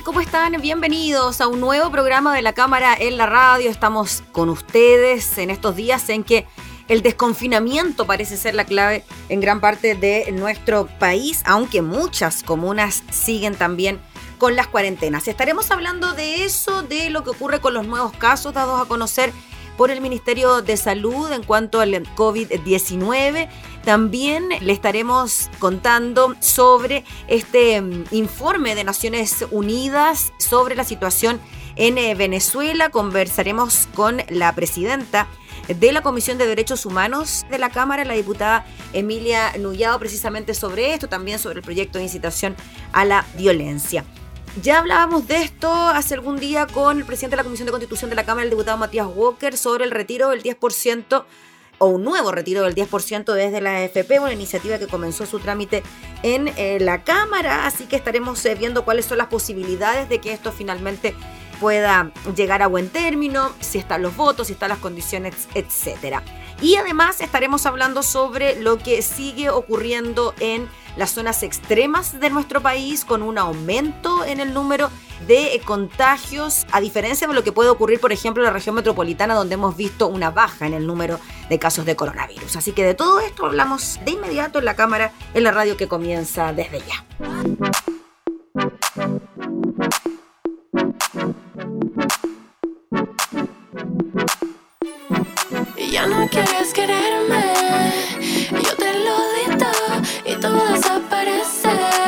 ¿Cómo están? Bienvenidos a un nuevo programa de la Cámara en la Radio. Estamos con ustedes en estos días en que el desconfinamiento parece ser la clave en gran parte de nuestro país, aunque muchas comunas siguen también con las cuarentenas. Estaremos hablando de eso, de lo que ocurre con los nuevos casos dados a conocer por el Ministerio de Salud en cuanto al COVID-19 también le estaremos contando sobre este mm, informe de Naciones Unidas sobre la situación en eh, Venezuela. Conversaremos con la presidenta de la Comisión de Derechos Humanos de la Cámara, la diputada Emilia Nullado, precisamente sobre esto, también sobre el proyecto de incitación a la violencia. Ya hablábamos de esto hace algún día con el presidente de la Comisión de Constitución de la Cámara, el diputado Matías Walker, sobre el retiro del 10% o un nuevo retiro del 10% desde la AFP, una iniciativa que comenzó su trámite en eh, la Cámara, así que estaremos eh, viendo cuáles son las posibilidades de que esto finalmente pueda llegar a buen término, si están los votos, si están las condiciones, etcétera. Y además estaremos hablando sobre lo que sigue ocurriendo en las zonas extremas de nuestro país con un aumento en el número de contagios, a diferencia de lo que puede ocurrir, por ejemplo, en la región metropolitana, donde hemos visto una baja en el número de casos de coronavirus. Así que de todo esto hablamos de inmediato en la cámara, en la radio que comienza desde ya. No quieres quererme, yo te lo di todo y tú desapareces.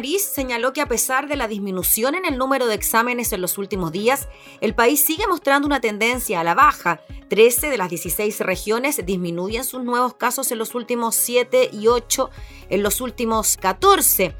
París señaló que a pesar de la disminución en el número de exámenes en los últimos días, el país sigue mostrando una tendencia a la baja. 13 de las 16 regiones disminuyen sus nuevos casos en los últimos 7 y 8 en los últimos 14.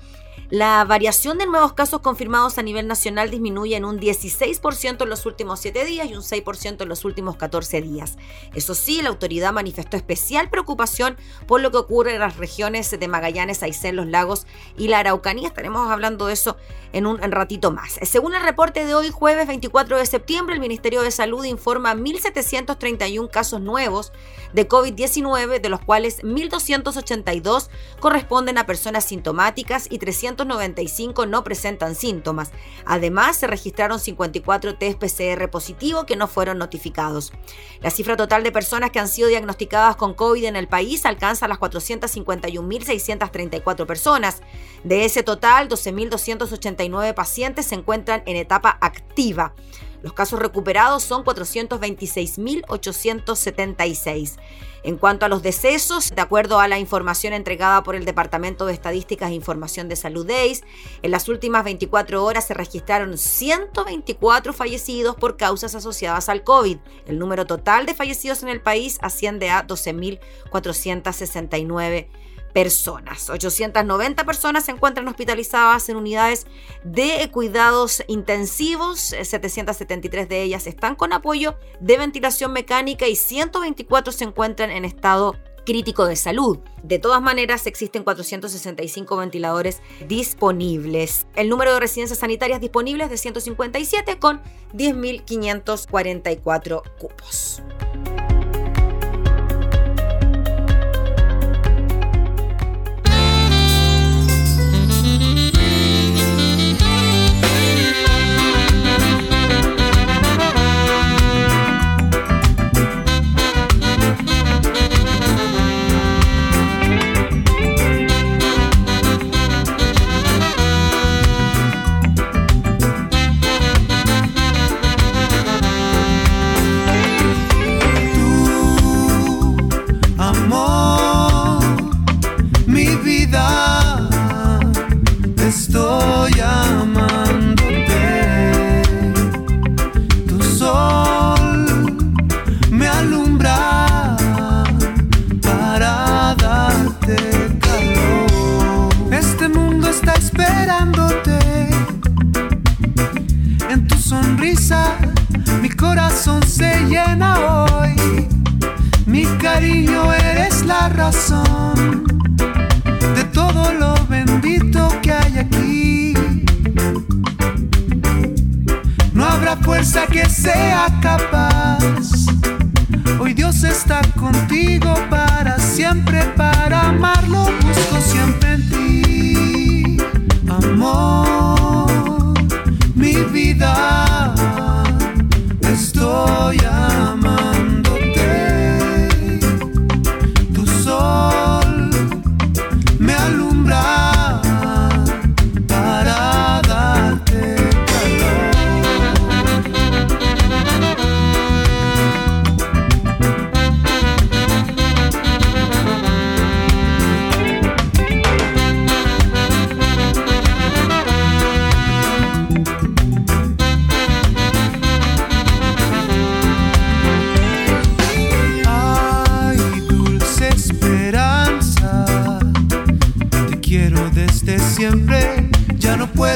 La variación de nuevos casos confirmados a nivel nacional disminuye en un 16% en los últimos 7 días y un 6% en los últimos 14 días. Eso sí, la autoridad manifestó especial preocupación por lo que ocurre en las regiones de Magallanes, Aysén, Los Lagos y la Araucanía. Estaremos hablando de eso en un ratito más. Según el reporte de hoy, jueves 24 de septiembre, el Ministerio de Salud informa 1.731 casos nuevos de COVID-19, de los cuales 1.282 corresponden a personas sintomáticas y 395 no presentan síntomas. Además, se registraron 54 test PCR positivo que no fueron notificados. La cifra total de personas que han sido diagnosticadas con COVID en el país alcanza las 451.634 personas. De ese total, 12.289 pacientes se encuentran en etapa activa. Los casos recuperados son 426.876. En cuanto a los decesos, de acuerdo a la información entregada por el Departamento de Estadísticas e Información de Salud DEIS, en las últimas 24 horas se registraron 124 fallecidos por causas asociadas al COVID. El número total de fallecidos en el país asciende a 12.469 personas. 890 personas se encuentran hospitalizadas en unidades de cuidados intensivos, 773 de ellas están con apoyo de ventilación mecánica y 124 se encuentran en estado crítico de salud. De todas maneras, existen 465 ventiladores disponibles. El número de residencias sanitarias disponibles es de 157 con 10.544 cupos.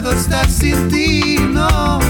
puedo estar sin ti, no.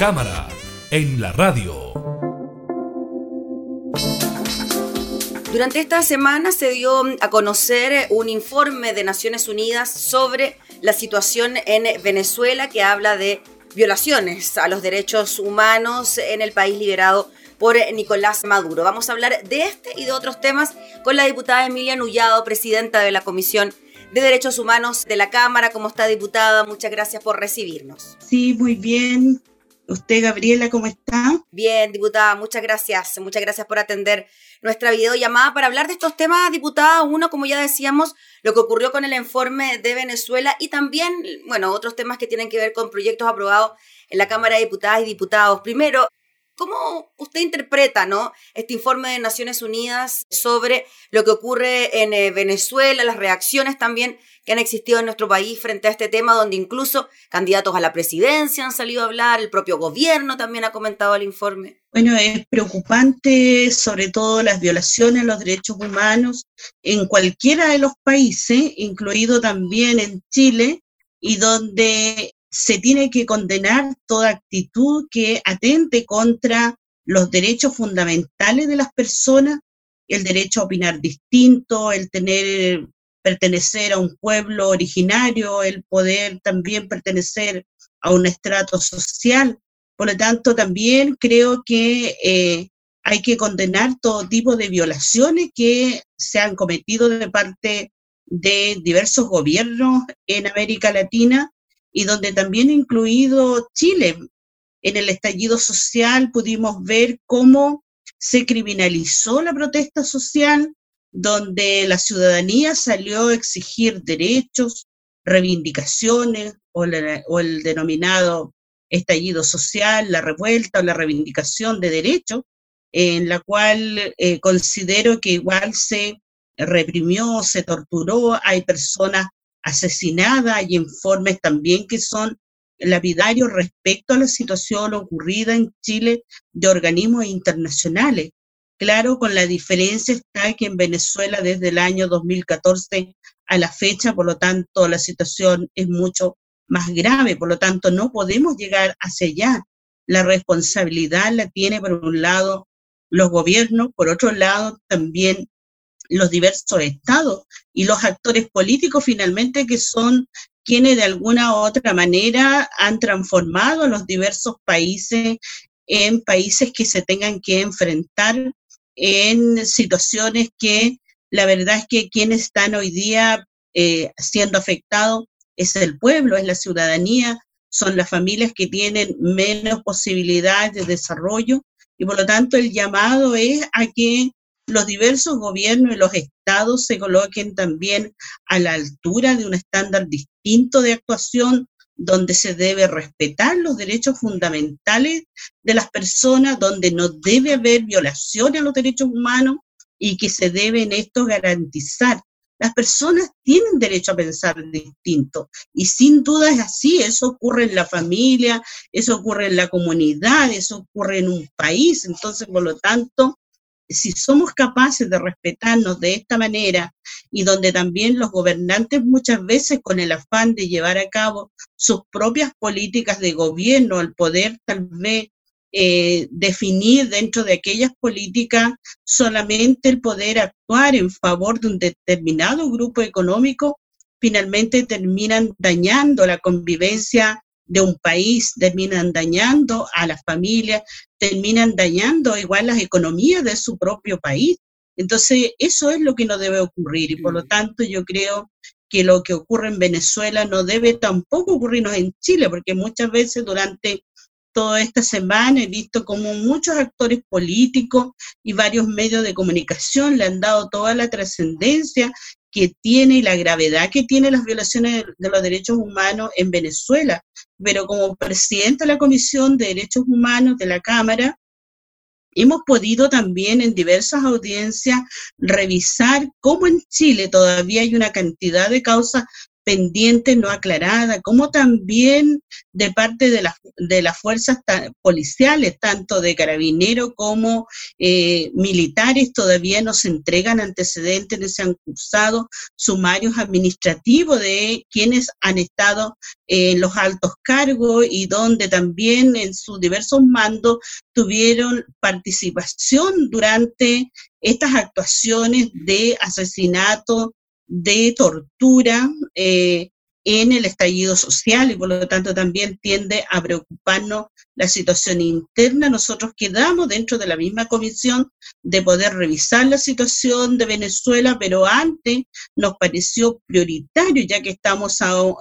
Cámara, en la radio. Durante esta semana se dio a conocer un informe de Naciones Unidas sobre la situación en Venezuela que habla de violaciones a los derechos humanos en el país liberado por Nicolás Maduro. Vamos a hablar de este y de otros temas con la diputada Emilia Nullado, presidenta de la Comisión de Derechos Humanos de la Cámara. ¿Cómo está, diputada? Muchas gracias por recibirnos. Sí, muy bien. ¿Usted, Gabriela, cómo está? Bien, diputada, muchas gracias. Muchas gracias por atender nuestra videollamada para hablar de estos temas, diputada. Uno, como ya decíamos, lo que ocurrió con el informe de Venezuela y también, bueno, otros temas que tienen que ver con proyectos aprobados en la Cámara de Diputadas y Diputados. Primero, ¿Cómo usted interpreta ¿no? este informe de Naciones Unidas sobre lo que ocurre en eh, Venezuela, las reacciones también que han existido en nuestro país frente a este tema, donde incluso candidatos a la presidencia han salido a hablar, el propio gobierno también ha comentado el informe? Bueno, es preocupante sobre todo las violaciones a los derechos humanos en cualquiera de los países, incluido también en Chile, y donde se tiene que condenar toda actitud que atente contra los derechos fundamentales de las personas, el derecho a opinar distinto, el tener pertenecer a un pueblo originario, el poder también pertenecer a un estrato social. Por lo tanto, también creo que eh, hay que condenar todo tipo de violaciones que se han cometido de parte de diversos gobiernos en América Latina y donde también incluido Chile. En el estallido social pudimos ver cómo se criminalizó la protesta social, donde la ciudadanía salió a exigir derechos, reivindicaciones o, el denominado estallido social, la revuelta o la reivindicación de derechos, en la cual eh, considero que igual se reprimió, se torturó, hay personas asesinada, hay informes también que son lapidarios respecto a la situación ocurrida en Chile de organismos internacionales. Claro, con la diferencia está que en Venezuela desde el año 2014 a la fecha, por lo tanto, la situación es mucho más grave, por lo tanto, no podemos llegar hacia allá. La responsabilidad la tiene, por un lado, los gobiernos, por otro lado, también los diversos estados y los actores políticos finalmente que son quienes de alguna u otra manera han transformado los diversos países en países que se tengan que enfrentar en situaciones que la verdad es que quienes están hoy día eh, siendo afectados es el pueblo, es la ciudadanía, son las familias que tienen menos posibilidades de desarrollo y por lo tanto el llamado es a que los diversos gobiernos y los estados se coloquen también a la altura de un estándar distinto de actuación donde se debe respetar los derechos fundamentales de las personas, donde no debe haber violaciones a los derechos humanos y que se deben estos garantizar. Las personas tienen derecho a pensar distinto y sin duda es así, eso ocurre en la familia, eso ocurre en la comunidad, eso ocurre en un país, entonces por lo tanto si somos capaces de respetarnos de esta manera y donde también los gobernantes muchas veces con el afán de llevar a cabo sus propias políticas de gobierno, al poder tal vez eh, definir dentro de aquellas políticas solamente el poder actuar en favor de un determinado grupo económico, finalmente terminan dañando la convivencia de un país, terminan dañando a las familias, terminan dañando igual las economías de su propio país. Entonces, eso es lo que no debe ocurrir y por lo tanto yo creo que lo que ocurre en Venezuela no debe tampoco ocurrirnos en Chile, porque muchas veces durante toda esta semana he visto como muchos actores políticos y varios medios de comunicación le han dado toda la trascendencia que tiene y la gravedad que tiene las violaciones de los derechos humanos en Venezuela. Pero como presidente de la Comisión de Derechos Humanos de la Cámara, hemos podido también en diversas audiencias revisar cómo en Chile todavía hay una cantidad de causas pendiente no aclarada, como también de parte de, de las fuerzas policiales, tanto de carabineros como eh, militares, todavía no se entregan antecedentes, no se han cursado sumarios administrativos de quienes han estado en los altos cargos y donde también en sus diversos mandos tuvieron participación durante estas actuaciones de asesinato, de tortura eh, en el estallido social y por lo tanto también tiende a preocuparnos la situación interna. Nosotros quedamos dentro de la misma comisión de poder revisar la situación de Venezuela, pero antes nos pareció prioritario, ya que estamos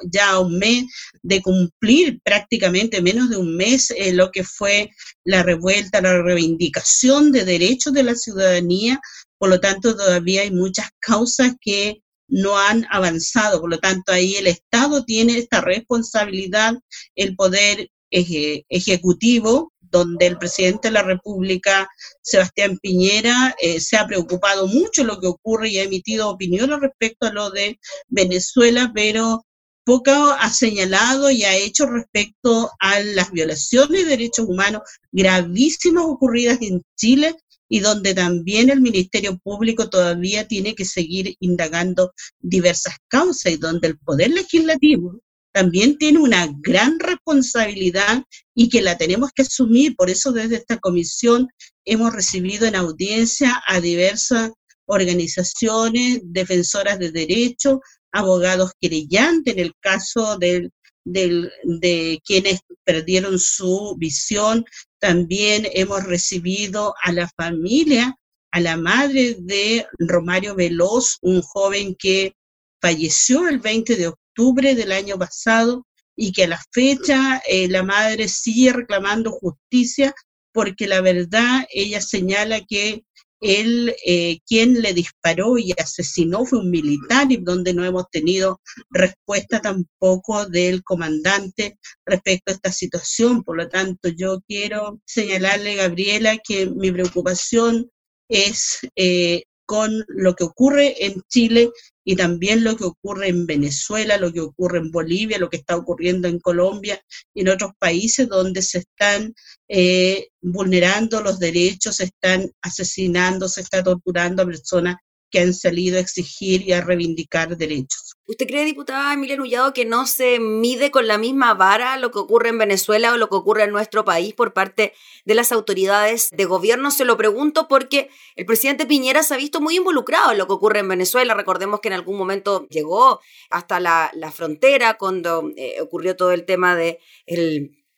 ya a un mes de cumplir prácticamente menos de un mes eh, lo que fue la revuelta, la reivindicación de derechos de la ciudadanía. Por lo tanto, todavía hay muchas causas que no han avanzado. Por lo tanto, ahí el Estado tiene esta responsabilidad, el poder ejecutivo, donde el presidente de la República, Sebastián Piñera, eh, se ha preocupado mucho lo que ocurre y ha emitido opiniones respecto a lo de Venezuela, pero poco ha señalado y ha hecho respecto a las violaciones de derechos humanos gravísimas ocurridas en Chile y donde también el Ministerio Público todavía tiene que seguir indagando diversas causas y donde el Poder Legislativo también tiene una gran responsabilidad y que la tenemos que asumir. Por eso desde esta comisión hemos recibido en audiencia a diversas organizaciones, defensoras de derechos, abogados querellantes en el caso del, de quienes perdieron su visión. También hemos recibido a la familia, a la madre de Romario Veloz, un joven que falleció el 20 de octubre del año pasado y que a la fecha eh, la madre sigue reclamando justicia porque la verdad ella señala que él, eh, quien le disparó y asesinó fue un militar y donde no hemos tenido respuesta tampoco del comandante respecto a esta situación. Por lo tanto, yo quiero señalarle, Gabriela, que mi preocupación es eh, con lo que ocurre en Chile y también lo que ocurre en Venezuela, lo que ocurre en Bolivia, lo que está ocurriendo en Colombia y en otros países donde se están eh, vulnerando los derechos, se están asesinando, se está torturando a personas que han salido a exigir y a reivindicar derechos. ¿Usted cree, diputada Emilia Nullado, que no se mide con la misma vara lo que ocurre en Venezuela o lo que ocurre en nuestro país por parte de las autoridades de gobierno? Se lo pregunto porque el presidente Piñera se ha visto muy involucrado en lo que ocurre en Venezuela. Recordemos que en algún momento llegó hasta la, frontera cuando eh, ocurrió todo el tema de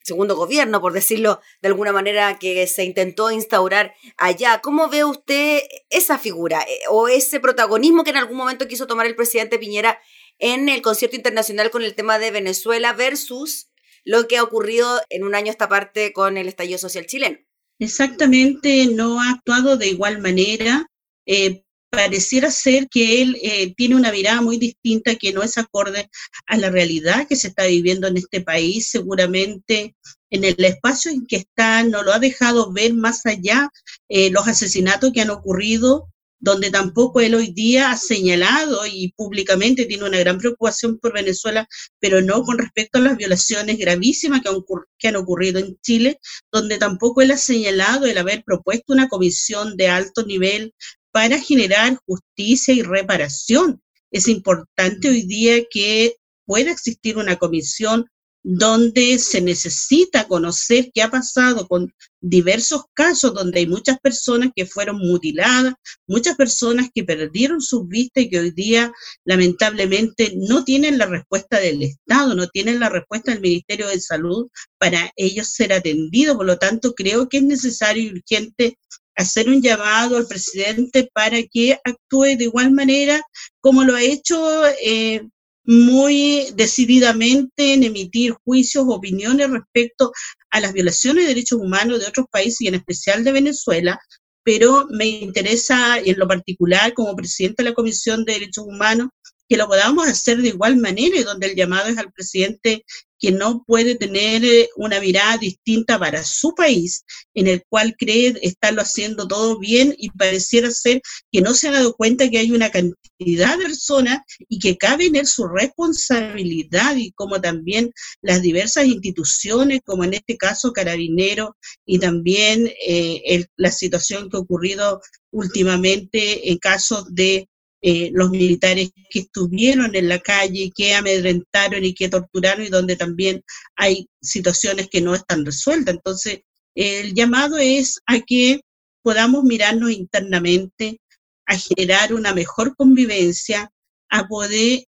segundo gobierno, por decirlo de alguna manera, que se intentó instaurar allá. ¿Cómo ve usted esa figura eh, o ese protagonismo que en algún momento quiso tomar el presidente Piñera en el concierto internacional con el tema de Venezuela versus lo que ha ocurrido en un año esta parte con el estallido social chileno? Exactamente, no ha actuado de igual manera. Eh, pareciera ser que él eh, tiene una mirada muy distinta que no es acorde a la realidad que se está viviendo en este país. Seguramente en el espacio en que está no lo ha dejado ver más allá eh, los asesinatos que han ocurrido, donde tampoco él hoy día ha señalado y públicamente tiene una gran preocupación por Venezuela, pero no con respecto a las violaciones gravísimas que han, que han ocurrido en Chile, donde tampoco él ha señalado el haber propuesto una comisión de alto nivel para generar justicia y reparación. Es importante hoy día que pueda existir una comisión donde se necesita conocer qué ha pasado con diversos casos donde hay muchas personas que fueron mutiladas, muchas personas que perdieron sus vistas y que hoy día lamentablemente no tienen la respuesta del Estado, no tienen la respuesta del Ministerio de Salud para ellos ser atendidos. Por lo tanto, creo que es necesario y urgente hacer un llamado al presidente para que actúe de igual manera como lo ha hecho eh, muy decididamente en emitir juicios, opiniones respecto a las violaciones de derechos humanos de otros países y en especial de Venezuela, pero me interesa en lo particular como presidente de la Comisión de Derechos Humanos que lo podamos hacer de igual manera y donde el llamado es al presidente que no puede tener eh, una mirada distinta para su país, en el cual cree estarlo haciendo todo bien y pareciera ser que no se ha dado cuenta que hay una cantidad de personas y que cabe en él su responsabilidad y como también las diversas instituciones, como en este caso Carabinero y también eh, la situación que ha ocurrido últimamente en casos de eh, los militares que estuvieron en la calle, que amedrentaron y que torturaron y donde también hay situaciones que no están resueltas. Entonces, el llamado es a que podamos mirarnos internamente, a generar una mejor convivencia, a poder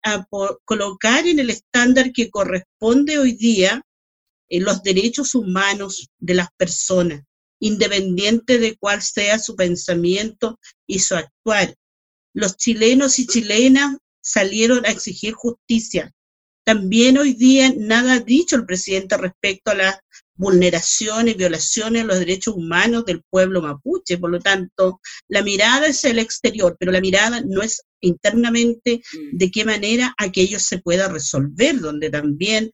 colocar en el estándar que corresponde hoy día eh, los derechos humanos de las personas, independiente de cuál sea su pensamiento y su actuar los chilenos y chilenas salieron a exigir justicia. También hoy día nada ha dicho el presidente respecto a las vulneraciones, violaciones de los derechos humanos del pueblo mapuche. Por lo tanto, la mirada es el exterior, pero la mirada no es internamente mm. de qué manera aquello se pueda resolver, donde también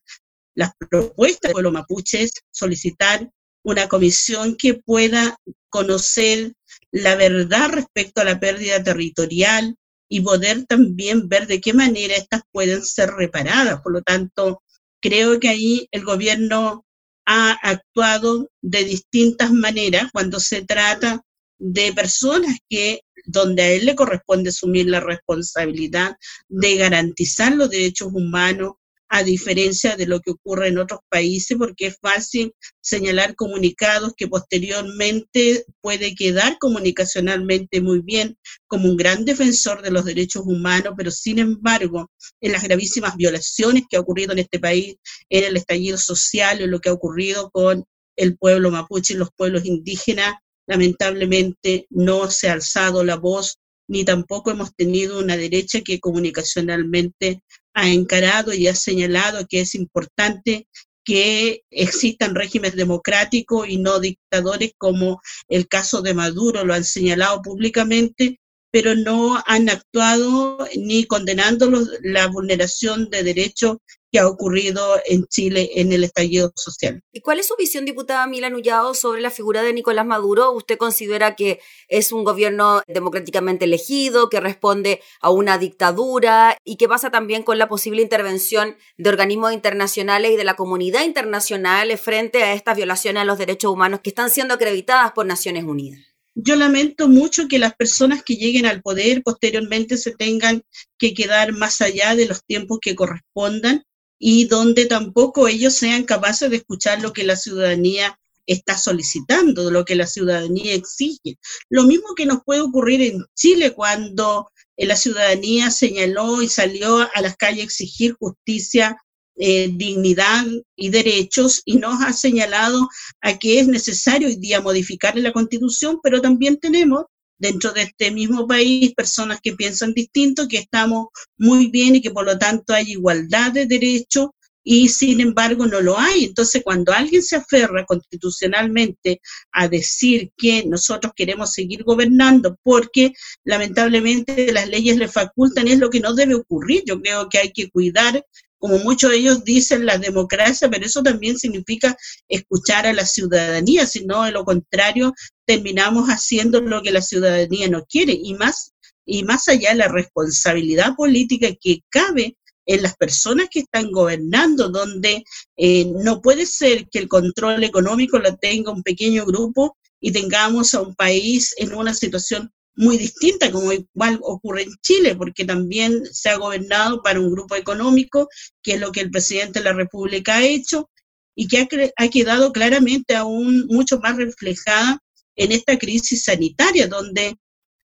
las propuestas del pueblo mapuche es solicitar una comisión que pueda conocer la verdad respecto a la pérdida territorial y poder también ver de qué manera estas pueden ser reparadas. Por lo tanto, creo que ahí el gobierno ha actuado de distintas maneras cuando se trata de personas que donde a él le corresponde asumir la responsabilidad de garantizar los derechos humanos a diferencia de lo que ocurre en otros países, porque es fácil señalar comunicados que posteriormente puede quedar comunicacionalmente muy bien como un gran defensor de los derechos humanos, pero sin embargo, en las gravísimas violaciones que ha ocurrido en este país, en el estallido social, en lo que ha ocurrido con el pueblo mapuche y los pueblos indígenas, lamentablemente no se ha alzado la voz ni tampoco hemos tenido una derecha que comunicacionalmente ha encarado y ha señalado que es importante que existan regímenes democráticos y no dictadores como el caso de Maduro lo han señalado públicamente, pero no han actuado ni condenando la vulneración de derechos que ha ocurrido en Chile en el estallido social. ¿Y cuál es su visión, diputada Mila Nullado, sobre la figura de Nicolás Maduro? ¿Usted considera que es un gobierno democráticamente elegido, que responde a una dictadura y qué pasa también con la posible intervención de organismos internacionales y de la comunidad internacional frente a estas violaciones a los derechos humanos que están siendo acreditadas por Naciones Unidas? yo lamento mucho que las personas que lleguen al poder posteriormente se tengan que quedar más allá de los tiempos que correspondan y donde tampoco ellos sean capaces de escuchar lo que la ciudadanía está solicitando, lo que la ciudadanía exige. Lo mismo que nos puede ocurrir en Chile cuando eh, la ciudadanía señaló y salió a las calles a exigir justicia, eh, dignidad y derechos y nos ha señalado a que es necesario hoy día modificar la constitución, pero también tenemos dentro de este mismo país personas que piensan distinto, que estamos muy bien y que por lo tanto hay igualdad de derechos y sin embargo no lo hay. Entonces, cuando alguien se aferra constitucionalmente a decir que nosotros queremos seguir gobernando porque lamentablemente las leyes le facultan, es lo que no debe ocurrir. Yo creo que hay que cuidar como muchos de ellos dicen, la democracia, pero eso también significa escuchar a la ciudadanía, si no, de lo contrario, terminamos haciendo lo que la ciudadanía no quiere, y más, y más allá la responsabilidad política que cabe en las personas que están gobernando, donde eh, no puede ser que el control económico lo tenga un pequeño grupo y tengamos a un país en una situación muy distinta, como igual ocurre en Chile, porque también se ha gobernado para un grupo económico, que es lo que el presidente de la República ha hecho, y que ha, ha quedado claramente aún mucho más reflejada en esta crisis sanitaria, donde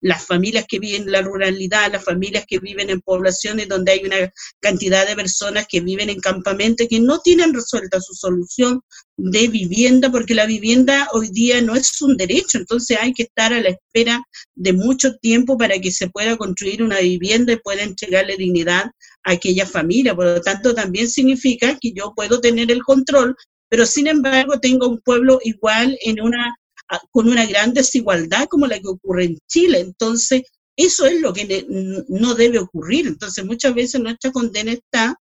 las familias que viven en la ruralidad, las familias que viven en poblaciones donde hay una cantidad de personas que viven en campamentos que no tienen resuelta su solución de vivienda, porque la vivienda hoy día no es un derecho, entonces hay que estar a la espera de mucho tiempo para que se pueda construir una vivienda y pueda entregarle dignidad a aquella familia. Por lo tanto, también significa que yo puedo tener el control, pero sin embargo tengo un pueblo igual en una con una gran desigualdad como la que ocurre en Chile. Entonces, eso es lo que no debe ocurrir. Entonces, muchas veces nuestra condena está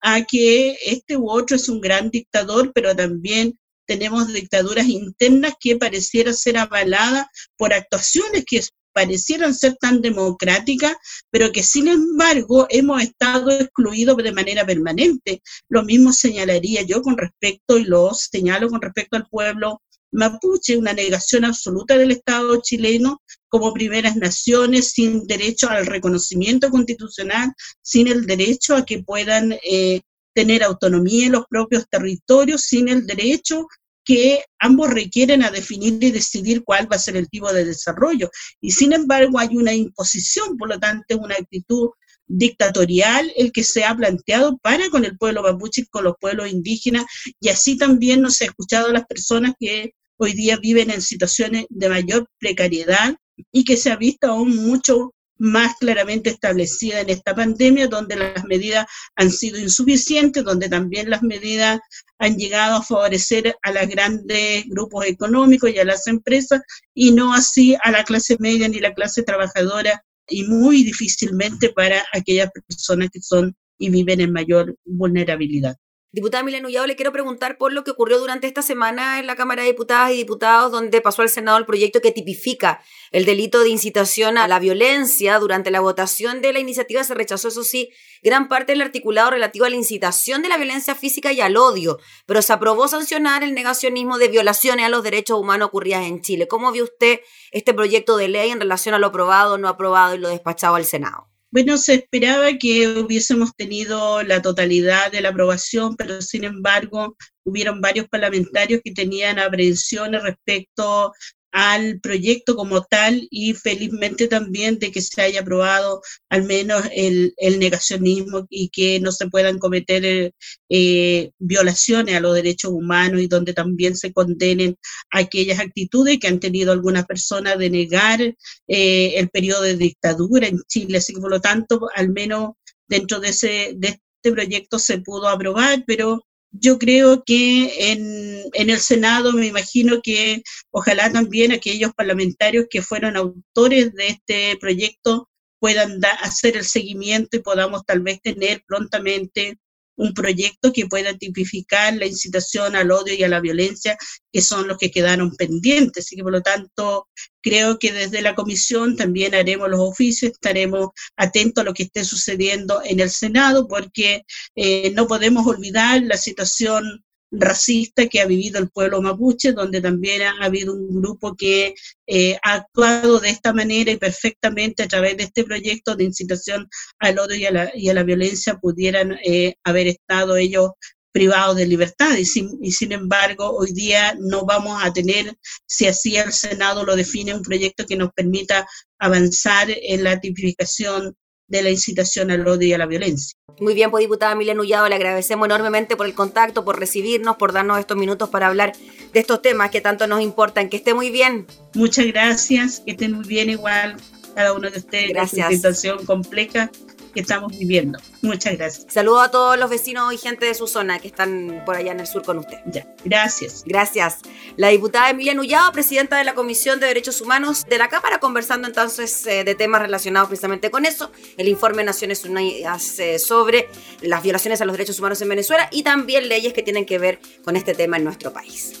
a que este u otro es un gran dictador, pero también tenemos dictaduras internas que parecieran ser avaladas por actuaciones que parecieran ser tan democráticas, pero que sin embargo hemos estado excluidos de manera permanente. Lo mismo señalaría yo con respecto, y lo señalo con respecto al pueblo mapuche, una negación absoluta del Estado chileno como primeras naciones, sin derecho al reconocimiento constitucional, sin el derecho a que puedan eh, tener autonomía en los propios territorios, sin el derecho que ambos requieren a definir y decidir cuál va a ser el tipo de desarrollo. Y sin embargo hay una imposición, por lo tanto una actitud dictatorial el que se ha planteado para con el pueblo mapuche y con los pueblos indígenas, y así también nos ha escuchado a las personas que hoy día viven en situaciones de mayor precariedad y que se ha visto aún mucho más claramente establecida en esta pandemia, donde las medidas han sido insuficientes, donde también las medidas han llegado a favorecer a los grandes grupos económicos y a las empresas, y no así a la clase media ni la clase trabajadora, y muy difícilmente para aquellas personas que son y viven en mayor vulnerabilidad. Diputada Milena Ullado, le quiero preguntar por lo que ocurrió durante esta semana en la Cámara de Diputadas y Diputados, donde pasó al Senado el proyecto que tipifica el delito de incitación a la violencia. Durante la votación de la iniciativa se rechazó, eso sí, gran parte del articulado relativo a la incitación de la violencia física y al odio, pero se aprobó sancionar el negacionismo de violaciones a los derechos humanos ocurridas en Chile. ¿Cómo vio usted este proyecto de ley en relación a lo aprobado, no aprobado y lo despachado al Senado? Bueno, se esperaba que hubiésemos tenido la totalidad de la aprobación, pero sin embargo hubieron varios parlamentarios que tenían aprehensiones respecto al proyecto como tal y felizmente también de que se haya aprobado al menos el, negacionismo y que no se puedan cometer eh, violaciones a los derechos humanos y donde también se condenen aquellas actitudes que han tenido algunas personas de negar eh, el periodo de dictadura en Chile. Así que por lo tanto, al menos dentro de, ese, de este proyecto se pudo aprobar, pero yo creo que en, en, el Senado me imagino que ojalá también aquellos parlamentarios que fueron autores de este proyecto puedan hacer el seguimiento y podamos tal vez tener prontamente un proyecto que pueda tipificar la incitación al odio y a la violencia, que son los que quedaron pendientes. Y que por lo tanto creo que desde la comisión también haremos los oficios, estaremos atentos a lo que esté sucediendo en el Senado, porque eh, no podemos olvidar la situación racista que ha vivido el pueblo mapuche, donde también ha habido un grupo que eh, ha actuado de esta manera y perfectamente a través de este proyecto de incitación al odio y a la, y a la violencia pudieran eh, haber estado ellos privados de libertad. Y sin, y sin embargo hoy día no vamos a tener, si así el Senado lo define, un proyecto que nos permita avanzar en la tipificación de la incitación al odio y a la vielencia. Muy bien, pues diputada Milena Ullado, le agradecemos enormemente por el contacto, por recibirnos, por darnos estos minutos para hablar de estos temas que tanto nos importan. Que esté muy bien. Muchas gracias, que estén muy bien igual cada uno de ustedes. Gracias. Una situación compleja que estamos viviendo. Muchas gracias. Saludo a todos los vecinos y gente de su zona que están por allá en el sur con usted. Ya, gracias. Gracias. La diputada Emilia Nullado, presidenta de la Comisión de Derechos Humanos de la Cámara, conversando entonces eh, de temas relacionados precisamente con eso. El informe de Naciones Unidas eh, sobre las violaciones a los derechos humanos en Venezuela y también leyes que tienen que ver con este tema en nuestro país.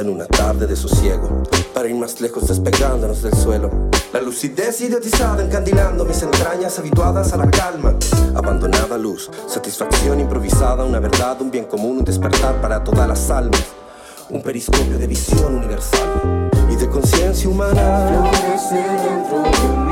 En una tarde de sosiego. Para ir más lejos despegándonos del suelo. La lucidez idiotizada encandilando mis entrañas habituadas a la calma. Abandonada luz, satisfacción improvisada, una verdad, un bien común, un despertar para todas las almas. Un periscopio de visión universal y de conciencia humana. Florece dentro de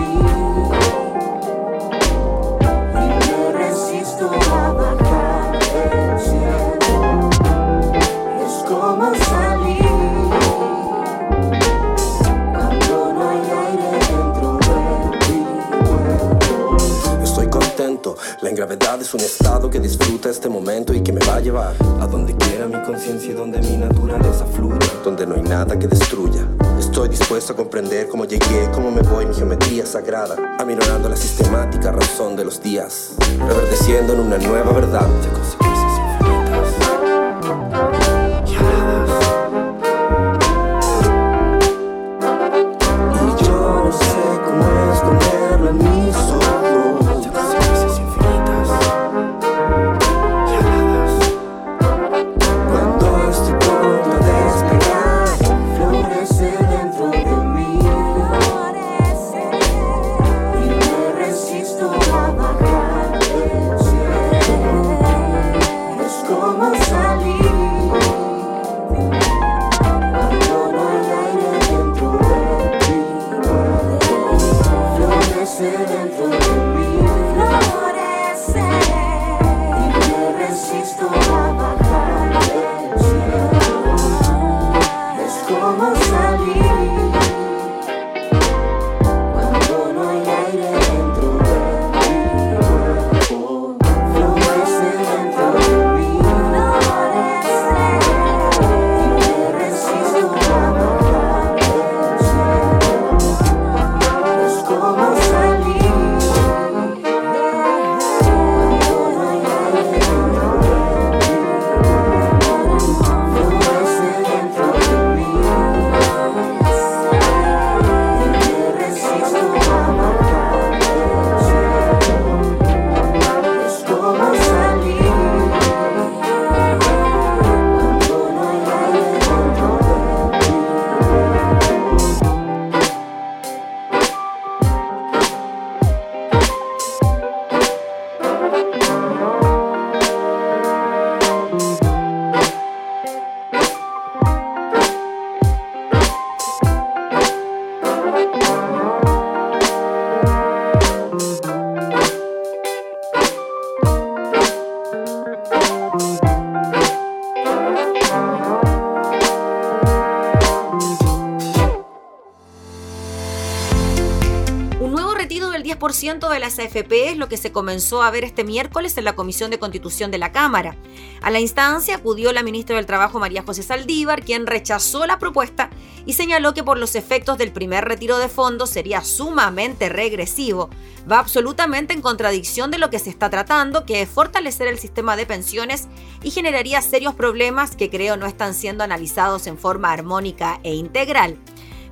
donde mi naturaleza fluya, donde no hay nada que destruya. Estoy dispuesto a comprender cómo llegué, cómo me voy, mi geometría sagrada, aminorando la sistemática razón de los días, reverdeciendo en una nueva verdad 100% de las AFP es lo que se comenzó a ver este miércoles en la Comisión de Constitución de la Cámara. A la instancia acudió la ministra del Trabajo María José Saldívar, quien rechazó la propuesta y señaló que por los efectos del primer retiro de fondos sería sumamente regresivo. Va absolutamente en contradicción de lo que se está tratando, que es fortalecer el sistema de pensiones y generaría serios problemas que creo no están siendo analizados en forma armónica e integral.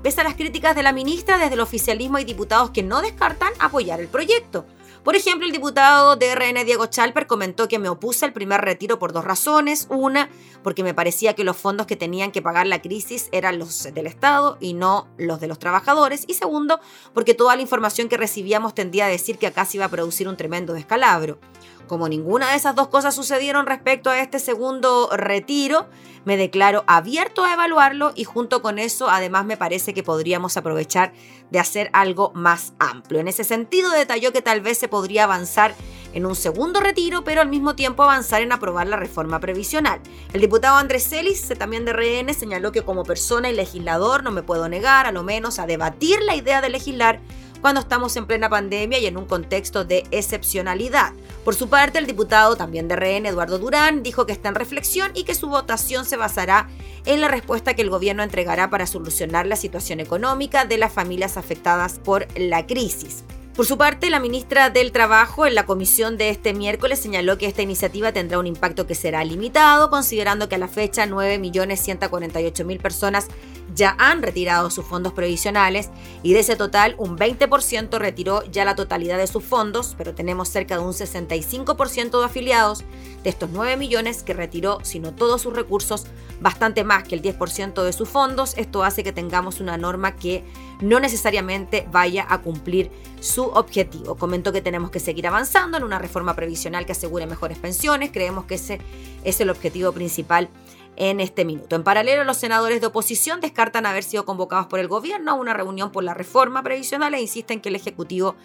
Pese a las críticas de la ministra, desde el oficialismo hay diputados que no descartan apoyar el proyecto. Por ejemplo, el diputado de RN Diego Chalper comentó que me opuse al primer retiro por dos razones. Una, porque me parecía que los fondos que tenían que pagar la crisis eran los del Estado y no los de los trabajadores. Y segundo, porque toda la información que recibíamos tendía a decir que acá se iba a producir un tremendo descalabro. Como ninguna de esas dos cosas sucedieron respecto a este segundo retiro, me declaro abierto a evaluarlo y junto con eso además me parece que podríamos aprovechar de hacer algo más amplio. En ese sentido detalló que tal vez se podría avanzar en un segundo retiro, pero al mismo tiempo avanzar en aprobar la reforma previsional. El diputado Andrés Celis, también de RN, señaló que como persona y legislador no me puedo negar a lo menos a debatir la idea de legislar cuando estamos en plena pandemia y en un contexto de excepcionalidad. Por su parte, el diputado también de RN, Eduardo Durán, dijo que está en reflexión y que su votación se basará en la respuesta que el gobierno entregará para solucionar la situación económica de las familias afectadas por la crisis. Por su parte, la ministra del Trabajo en la comisión de este miércoles señaló que esta iniciativa tendrá un impacto que será limitado, considerando que a la fecha 9.148.000 personas ya han retirado sus fondos previsionales y de ese total un 20% retiró ya la totalidad de sus fondos, pero tenemos cerca de un 65% de afiliados de estos 9 millones que retiró, si no todos sus recursos, bastante más que el 10% de sus fondos. Esto hace que tengamos una norma que no necesariamente vaya a cumplir su objetivo. Comento que tenemos que seguir avanzando en una reforma previsional que asegure mejores pensiones. Creemos que ese es el objetivo principal en este minuto. En paralelo, los senadores de oposición descartan haber sido convocados por el gobierno a una reunión por la reforma previsional e insisten que el Ejecutivo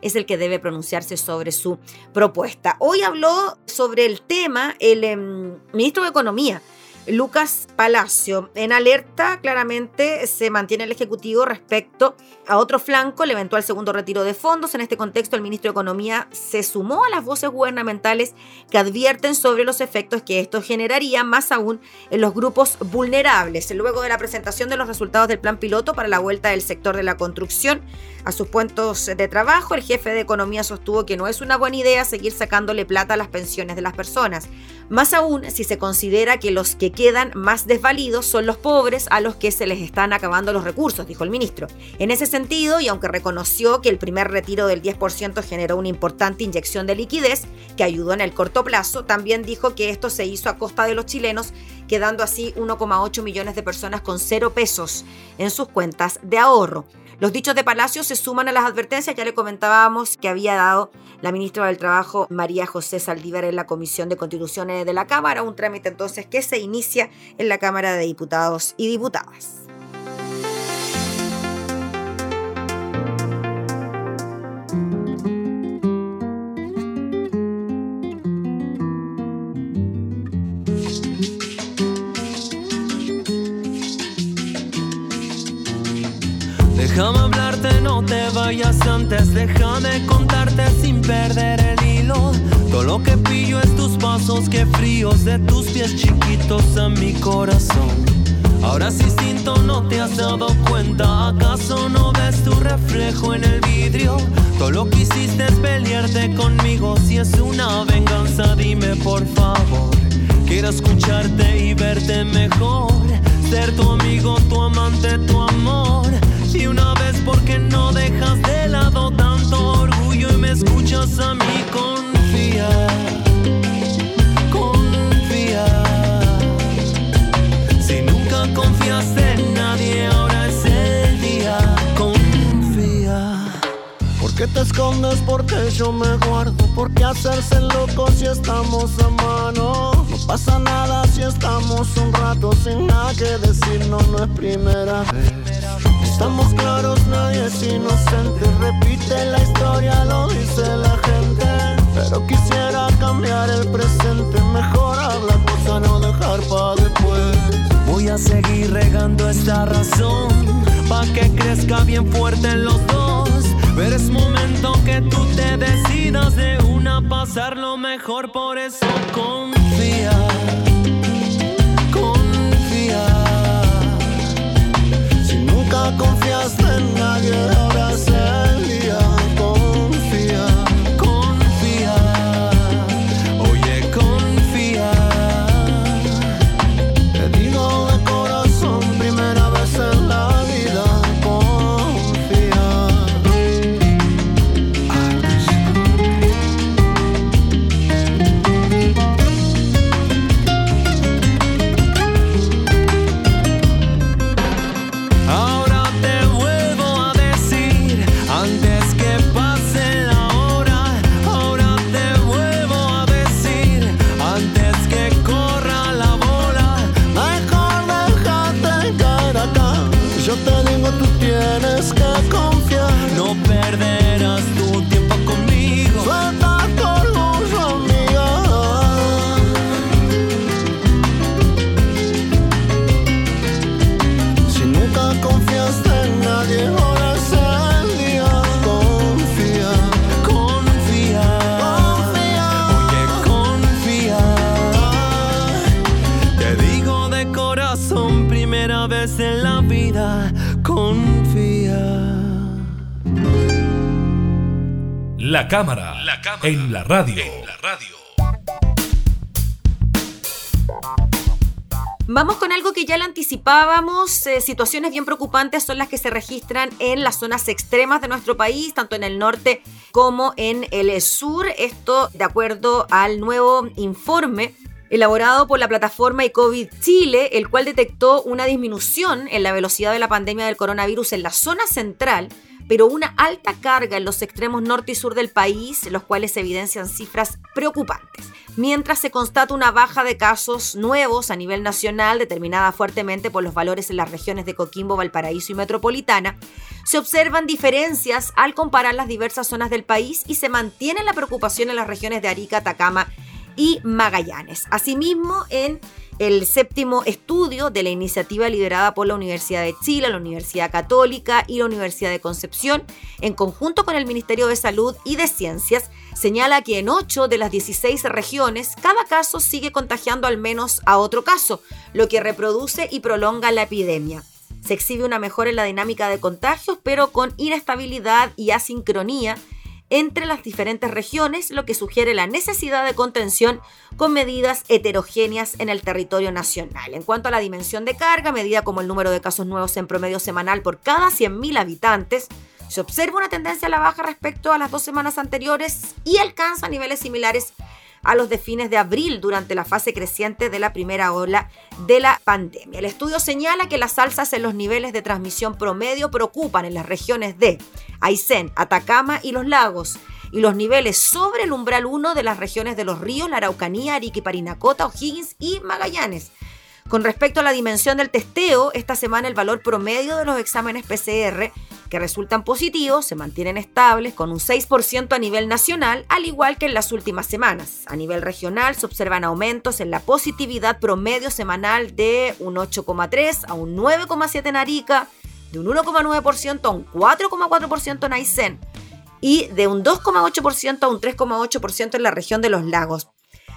es el que debe pronunciarse sobre su propuesta. Hoy habló sobre el tema el em, ministro de Economía, Lucas Palacio. En alerta, claramente se mantiene el Ejecutivo respecto a otro flanco, el eventual segundo retiro de fondos. En este contexto, el ministro de Economía se sumó a las voces gubernamentales que advierten sobre los efectos que esto generaría, más aún en los grupos vulnerables. Luego de la presentación de los resultados del plan piloto para la vuelta del sector de la construcción a sus puestos de trabajo, el jefe de Economía sostuvo que no es una buena idea seguir sacándole plata a las pensiones de las personas. Más aún si se considera que los que quedan más desvalidos son los pobres a los que se les están acabando los recursos, dijo el ministro. En ese sentido, y aunque reconoció que el primer retiro del 10% generó una importante inyección de liquidez que ayudó en el corto plazo, también dijo que esto se hizo a costa de los chilenos, quedando así 1,8 millones de personas con cero pesos en sus cuentas de ahorro. Los dichos de Palacio se suman a las advertencias, ya le comentábamos que había dado la ministra del Trabajo, María José Saldívar, en la Comisión de Constituciones de la Cámara, un trámite entonces que se inicia en la Cámara de Diputados y Diputadas. Vayas antes. Déjame contarte sin perder el hilo. Todo lo que pillo es tus pasos, que fríos de tus pies chiquitos a mi corazón. Ahora sí instinto no te has dado cuenta. ¿Acaso no ves tu reflejo en el vidrio? Todo lo que hiciste es pelearte conmigo. Si es una venganza, dime por favor. Quiero escucharte y verte mejor. Ser tu amigo, tu amante, tu amor. Y una vez porque no dejas de lado tanto orgullo y me escuchas a mí confía. Confía. Si nunca confiaste en nadie, ahora es el día. Confía. ¿Por qué te escondes? Porque yo me guardo. ¿Por qué hacerse loco si estamos a mano? No pasa nada si estamos un rato sin nada que decir, no, no es primera vez. Estamos claros, nadie es inocente. Repite la historia, lo dice la gente. Pero quisiera cambiar el presente. Mejor habla cosa, no dejar pa' después. Voy a seguir regando esta razón. Pa' que crezca bien fuerte en los dos. Pero es momento que tú te decidas de una pasarlo mejor. Por eso. Confía. Nunca La cámara, en la radio. Vamos con algo que ya le anticipábamos. eh, situaciones bien preocupantes son las que se registran en las zonas extremas de nuestro país, tanto en el norte como en el sur. Esto de acuerdo al nuevo informe elaborado por la plataforma iCovid Chile, el cual detectó una disminución en la velocidad de la pandemia del coronavirus en la zona central, pero una alta carga en los extremos norte y sur del país, los cuales evidencian cifras preocupantes. Mientras se constata una baja de casos nuevos a nivel nacional, determinada fuertemente por los valores en las regiones de Coquimbo, Valparaíso y Metropolitana, se observan diferencias al comparar las diversas zonas del país y se mantiene la preocupación en las regiones de Arica, Atacama y Magallanes. Asimismo, en el séptimo estudio de la iniciativa liderada por la Universidad de Chile, la Universidad Católica y la Universidad de Concepción, en conjunto con el Ministerio de Salud y de Ciencias, señala que en 8 de las 16 regiones cada caso sigue contagiando al menos a otro caso, lo que reproduce y prolonga la epidemia. Se exhibe una mejora en la dinámica de contagios, pero con inestabilidad y asincronía entre las diferentes regiones, lo que sugiere la necesidad de contención con medidas heterogéneas en el territorio nacional. En cuanto a la dimensión de carga, medida como el número de casos nuevos en promedio semanal por cada 100.000 habitantes, se observa una tendencia a la baja respecto a las dos semanas anteriores y alcanza niveles similares a los de fines de abril durante la fase creciente de la primera ola de la pandemia. El estudio señala que las alzas en los niveles de transmisión promedio preocupan en las regiones de Aysén, Atacama y los lagos y los niveles sobre el umbral 1 de las regiones de los ríos, la Araucanía, Arica Parinacota, O'Higgins y Magallanes. Con respecto a la dimensión del testeo, esta semana el valor promedio de los exámenes PCR que resultan positivos se mantienen estables con un 6% a nivel nacional, al igual que en las últimas semanas. A nivel regional se observan aumentos en la positividad promedio semanal de un 8,3 a un 9,7 en Arica, de un 1,9% a un 4,4% en Aysén y de un 2,8% a un 3,8% en la región de los lagos.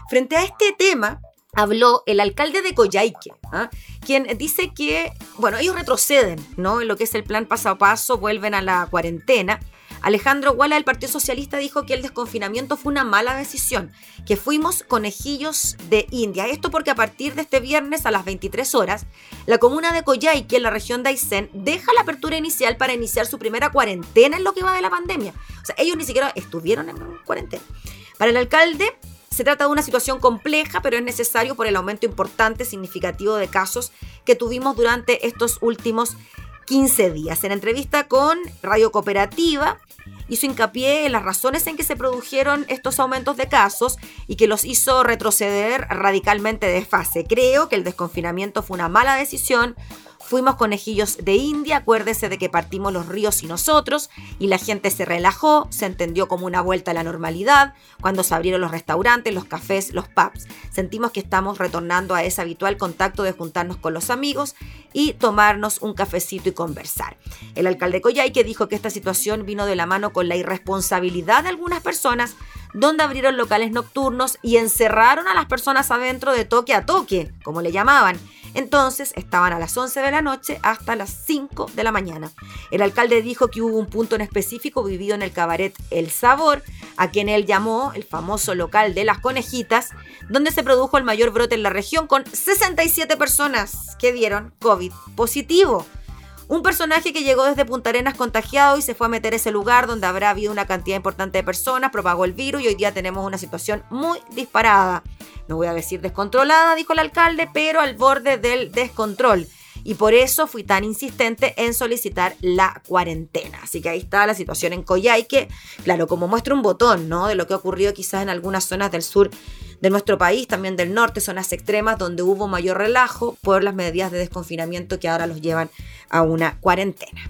Frente a este tema, habló el alcalde de Coyhaique, ¿ah? quien dice que, bueno, ellos retroceden, ¿no? En lo que es el plan paso a paso, vuelven a la cuarentena. Alejandro Guala del Partido Socialista dijo que el desconfinamiento fue una mala decisión, que fuimos conejillos de India. Esto porque a partir de este viernes a las 23 horas, la comuna de Coyhaique, en la región de Aysén, deja la apertura inicial para iniciar su primera cuarentena en lo que va de la pandemia. O sea, ellos ni siquiera estuvieron en cuarentena. Para el alcalde, se trata de una situación compleja, pero es necesario por el aumento importante, significativo de casos que tuvimos durante estos últimos 15 días. En entrevista con Radio Cooperativa, hizo hincapié en las razones en que se produjeron estos aumentos de casos y que los hizo retroceder radicalmente de fase. Creo que el desconfinamiento fue una mala decisión Fuimos conejillos de India, acuérdese de que partimos los ríos y nosotros, y la gente se relajó, se entendió como una vuelta a la normalidad, cuando se abrieron los restaurantes, los cafés, los pubs. Sentimos que estamos retornando a ese habitual contacto de juntarnos con los amigos y tomarnos un cafecito y conversar. El alcalde Coyhaique dijo que esta situación vino de la mano con la irresponsabilidad de algunas personas, donde abrieron locales nocturnos y encerraron a las personas adentro de toque a toque, como le llamaban entonces estaban a las 11 de la noche hasta las 5 de la mañana. El alcalde dijo que hubo un punto en específico vivido en el cabaret El Sabor, a quien él llamó el famoso local de las conejitas, donde se produjo el mayor brote en la región con 67 personas que dieron COVID positivo. Un personaje que llegó desde Punta Arenas contagiado y se fue a meter a ese lugar donde habrá habido una cantidad importante de personas, propagó el virus y hoy día tenemos una situación muy disparada. No voy a decir descontrolada, dijo el alcalde, pero al borde del descontrol. Y por eso fui tan insistente en solicitar la cuarentena. Así que ahí está la situación en Coyhaique. Claro, como muestra un botón, ¿no? De lo que ha ocurrido quizás en algunas zonas del sur de nuestro país, también del norte, zonas extremas donde hubo mayor relajo por las medidas de desconfinamiento que ahora los llevan a una cuarentena.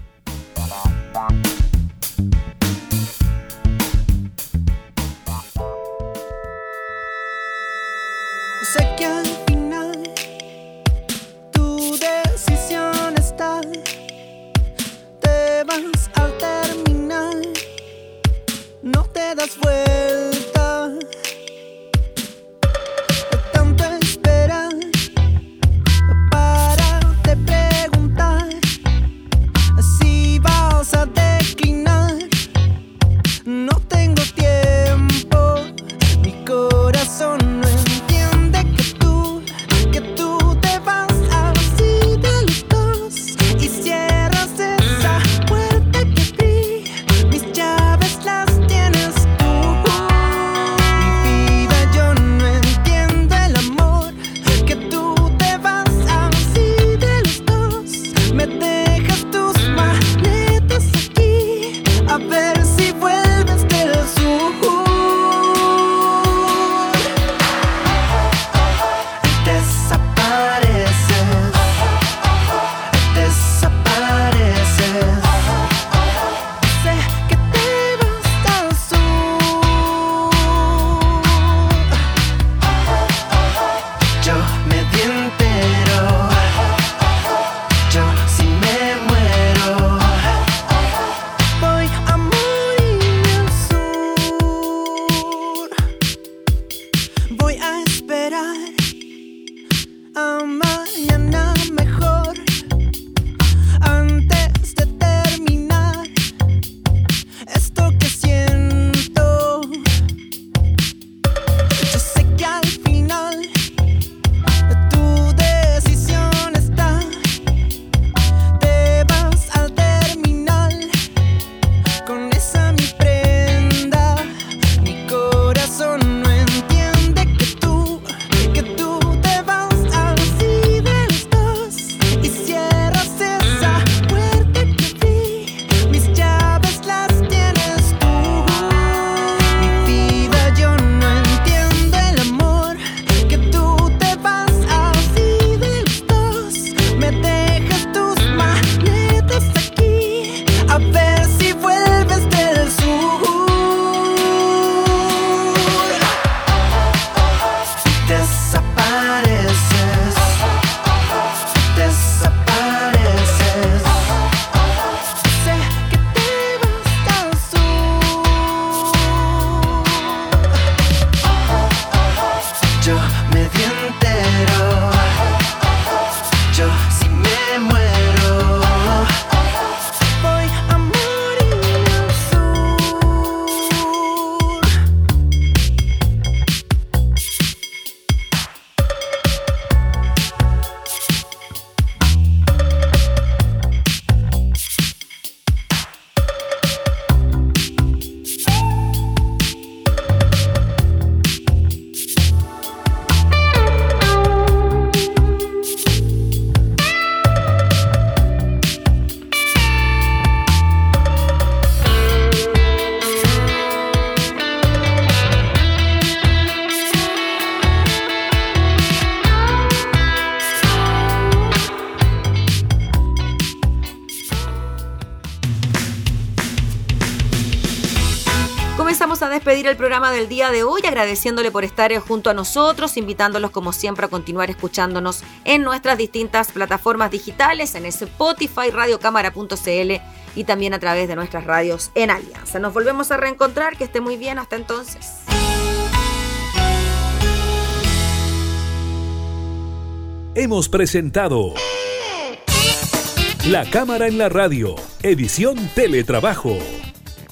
El programa del día de hoy agradeciéndole por estar junto a nosotros, invitándolos como siempre a continuar escuchándonos en nuestras distintas plataformas digitales, en Spotify, radiocámara.cl y también a través de nuestras radios en Alianza. Nos volvemos a reencontrar, que esté muy bien, hasta entonces. Hemos presentado La Cámara en la Radio, edición Teletrabajo.